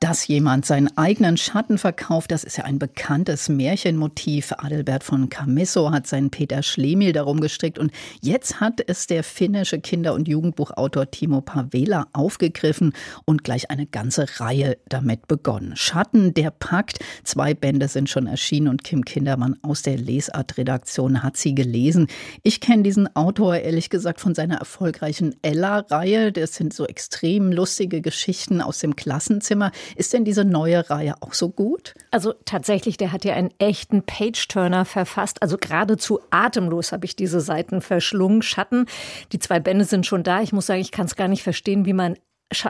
dass jemand seinen eigenen Schatten verkauft, das ist ja ein bekanntes Märchenmotiv. Adelbert von Camisso hat seinen Peter Schlemiel darum gestrickt und jetzt hat es der finnische Kinder- und Jugendbuchautor Timo Pavela aufgegriffen und gleich eine ganze Reihe damit begonnen. Schatten, der packt. Zwei Bände sind schon erschienen und Kim Kindermann aus der Lesart-Redaktion hat sie gelesen. Ich kenne diesen Autor ehrlich gesagt von seiner erfolgreichen Ella-Reihe. Das sind so extrem lustige Geschichten aus dem Klassenzimmer. Ist denn diese neue Reihe auch so gut? Also tatsächlich, der hat ja einen echten Page-Turner verfasst. Also geradezu atemlos habe ich diese Seiten verschlungen. Schatten, die zwei Bände sind schon da. Ich muss sagen, ich kann es gar nicht verstehen, wie man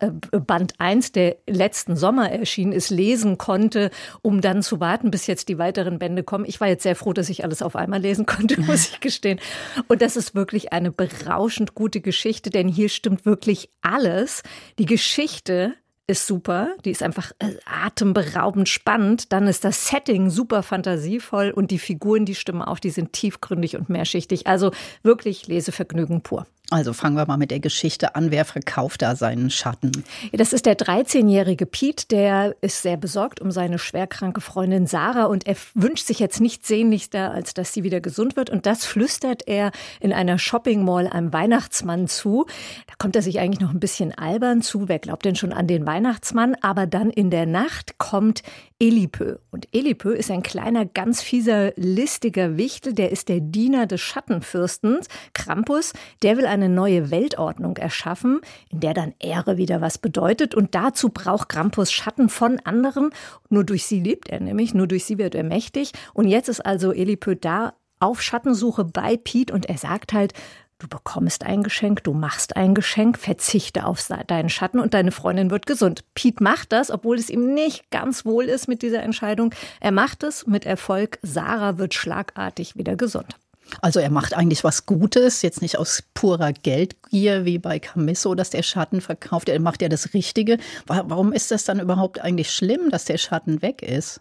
äh, Band 1, der letzten Sommer erschienen ist, lesen konnte, um dann zu warten, bis jetzt die weiteren Bände kommen. Ich war jetzt sehr froh, dass ich alles auf einmal lesen konnte, muss ich gestehen. Und das ist wirklich eine berauschend gute Geschichte, denn hier stimmt wirklich alles. Die Geschichte ist super, die ist einfach äh, atemberaubend spannend. Dann ist das Setting super fantasievoll und die Figuren, die stimmen auch, die sind tiefgründig und mehrschichtig. Also wirklich Lesevergnügen pur. Also fangen wir mal mit der Geschichte an. Wer verkauft da seinen Schatten? Das ist der 13-jährige Pete, der ist sehr besorgt um seine schwerkranke Freundin Sarah und er wünscht sich jetzt nichts sehnlichster, als dass sie wieder gesund wird. Und das flüstert er in einer Shopping Mall einem Weihnachtsmann zu. Da kommt er sich eigentlich noch ein bisschen albern zu. Wer glaubt denn schon an den Weihnachtsmann? Aber dann in der Nacht kommt Elipö. Und Elipö ist ein kleiner, ganz fieser, listiger Wichtel. Der ist der Diener des Schattenfürstens, Krampus. Der will eine neue Weltordnung erschaffen, in der dann Ehre wieder was bedeutet. Und dazu braucht Krampus Schatten von anderen. Nur durch sie lebt er nämlich, nur durch sie wird er mächtig. Und jetzt ist also Elipö da auf Schattensuche bei Pete und er sagt halt, Du bekommst ein Geschenk, du machst ein Geschenk, verzichte auf deinen Schatten und deine Freundin wird gesund. Pete macht das, obwohl es ihm nicht ganz wohl ist mit dieser Entscheidung. Er macht es mit Erfolg. Sarah wird schlagartig wieder gesund. Also er macht eigentlich was Gutes, jetzt nicht aus purer Geldgier wie bei Camisso, dass der Schatten verkauft. Er macht ja das Richtige. Warum ist das dann überhaupt eigentlich schlimm, dass der Schatten weg ist?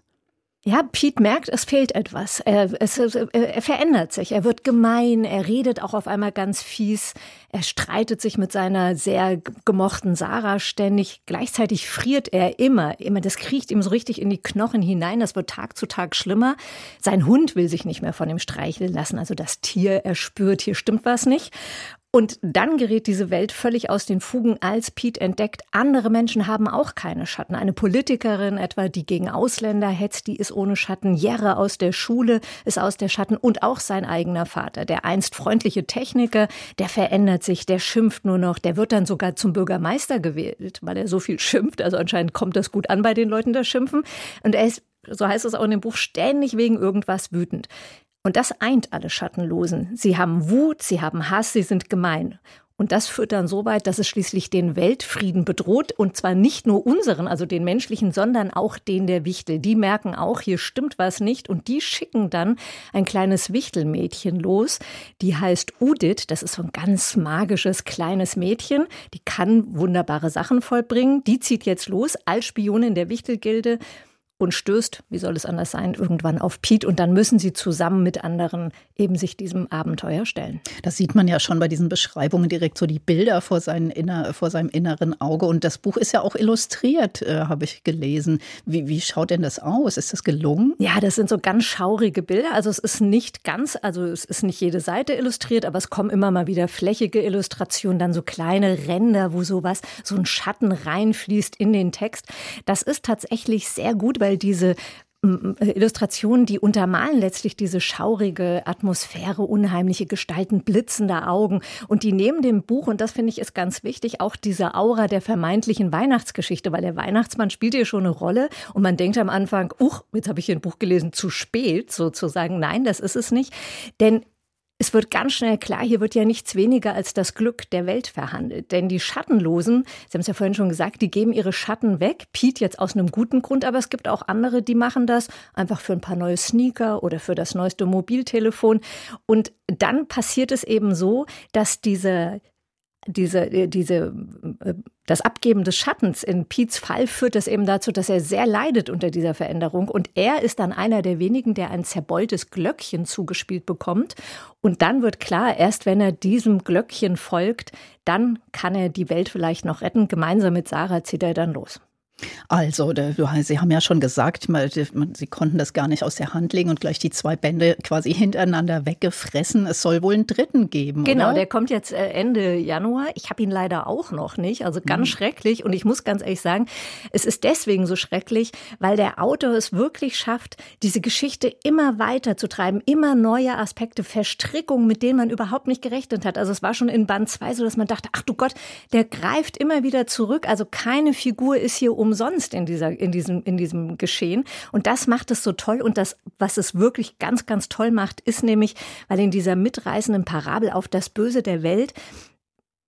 Ja, Pete merkt, es fehlt etwas. Er, es, er verändert sich. Er wird gemein. Er redet auch auf einmal ganz fies. Er streitet sich mit seiner sehr gemochten Sarah ständig. Gleichzeitig friert er immer. Immer, das kriecht ihm so richtig in die Knochen hinein. Das wird Tag zu Tag schlimmer. Sein Hund will sich nicht mehr von ihm streicheln lassen. Also das Tier, er spürt, hier stimmt was nicht. Und dann gerät diese Welt völlig aus den Fugen, als Pete entdeckt, andere Menschen haben auch keine Schatten. Eine Politikerin etwa, die gegen Ausländer hetzt, die ist ohne Schatten. Jerre aus der Schule ist aus der Schatten und auch sein eigener Vater. Der einst freundliche Techniker, der verändert sich, der schimpft nur noch, der wird dann sogar zum Bürgermeister gewählt, weil er so viel schimpft. Also anscheinend kommt das gut an bei den Leuten, das Schimpfen. Und er ist so heißt es auch in dem Buch, ständig wegen irgendwas wütend. Und das eint alle Schattenlosen. Sie haben Wut, sie haben Hass, sie sind gemein. Und das führt dann so weit, dass es schließlich den Weltfrieden bedroht. Und zwar nicht nur unseren, also den menschlichen, sondern auch den der Wichtel. Die merken auch, hier stimmt was nicht. Und die schicken dann ein kleines Wichtelmädchen los. Die heißt Udit. Das ist so ein ganz magisches kleines Mädchen. Die kann wunderbare Sachen vollbringen. Die zieht jetzt los als Spionin der Wichtelgilde und stößt, wie soll es anders sein, irgendwann auf Pete und dann müssen sie zusammen mit anderen eben sich diesem Abenteuer stellen. Das sieht man ja schon bei diesen Beschreibungen direkt so die Bilder vor, inner, vor seinem inneren Auge und das Buch ist ja auch illustriert, äh, habe ich gelesen. Wie, wie schaut denn das aus? Ist das gelungen? Ja, das sind so ganz schaurige Bilder. Also es ist nicht ganz, also es ist nicht jede Seite illustriert, aber es kommen immer mal wieder flächige Illustrationen, dann so kleine Ränder, wo sowas, so ein Schatten reinfließt in den Text. Das ist tatsächlich sehr gut, weil weil diese Illustrationen, die untermalen letztlich diese schaurige Atmosphäre, unheimliche Gestalten, blitzende Augen. Und die nehmen dem Buch, und das finde ich ist ganz wichtig, auch diese Aura der vermeintlichen Weihnachtsgeschichte, weil der Weihnachtsmann spielt hier schon eine Rolle. Und man denkt am Anfang, uch, jetzt habe ich hier ein Buch gelesen, zu spät sozusagen. Nein, das ist es nicht. Denn es wird ganz schnell klar, hier wird ja nichts weniger als das Glück der Welt verhandelt. Denn die Schattenlosen, Sie haben es ja vorhin schon gesagt, die geben ihre Schatten weg. Pete jetzt aus einem guten Grund, aber es gibt auch andere, die machen das einfach für ein paar neue Sneaker oder für das neueste Mobiltelefon. Und dann passiert es eben so, dass diese diese, diese, äh, das Abgeben des Schattens in Piets Fall führt das eben dazu, dass er sehr leidet unter dieser Veränderung. Und er ist dann einer der wenigen, der ein zerbeultes Glöckchen zugespielt bekommt. Und dann wird klar, erst wenn er diesem Glöckchen folgt, dann kann er die Welt vielleicht noch retten. Gemeinsam mit Sarah zieht er dann los. Also, Sie haben ja schon gesagt, Sie konnten das gar nicht aus der Hand legen und gleich die zwei Bände quasi hintereinander weggefressen. Es soll wohl einen dritten geben. Genau, oder? der kommt jetzt äh, Ende Januar. Ich habe ihn leider auch noch nicht. Also ganz mhm. schrecklich. Und ich muss ganz ehrlich sagen, es ist deswegen so schrecklich, weil der Autor es wirklich schafft, diese Geschichte immer weiter zu treiben, immer neue Aspekte, Verstrickungen, mit denen man überhaupt nicht gerechnet hat. Also es war schon in Band 2 so, dass man dachte, ach du Gott, der greift immer wieder zurück. Also keine Figur ist hier um umsonst in, dieser, in, diesem, in diesem Geschehen. Und das macht es so toll. Und das, was es wirklich ganz, ganz toll macht, ist nämlich, weil in dieser mitreißenden Parabel auf das Böse der Welt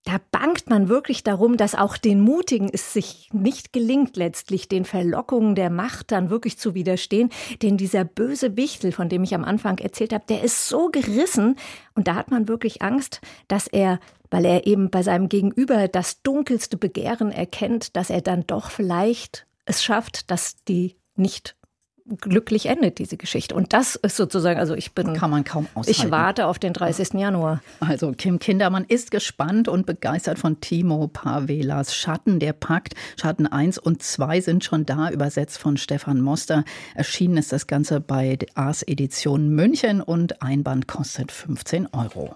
da bangt man wirklich darum, dass auch den Mutigen es sich nicht gelingt, letztlich den Verlockungen der Macht dann wirklich zu widerstehen. Denn dieser böse Wichtel, von dem ich am Anfang erzählt habe, der ist so gerissen. Und da hat man wirklich Angst, dass er weil er eben bei seinem Gegenüber das dunkelste Begehren erkennt, dass er dann doch vielleicht es schafft, dass die nicht glücklich endet, diese Geschichte. Und das ist sozusagen, also ich bin. Kann man kaum aushalten. Ich warte auf den 30. Januar. Also Kim Kindermann ist gespannt und begeistert von Timo Pavelas Schatten, der Pakt. Schatten 1 und 2 sind schon da, übersetzt von Stefan Moster. Erschienen ist das Ganze bei Ars Edition München und ein Band kostet 15 Euro.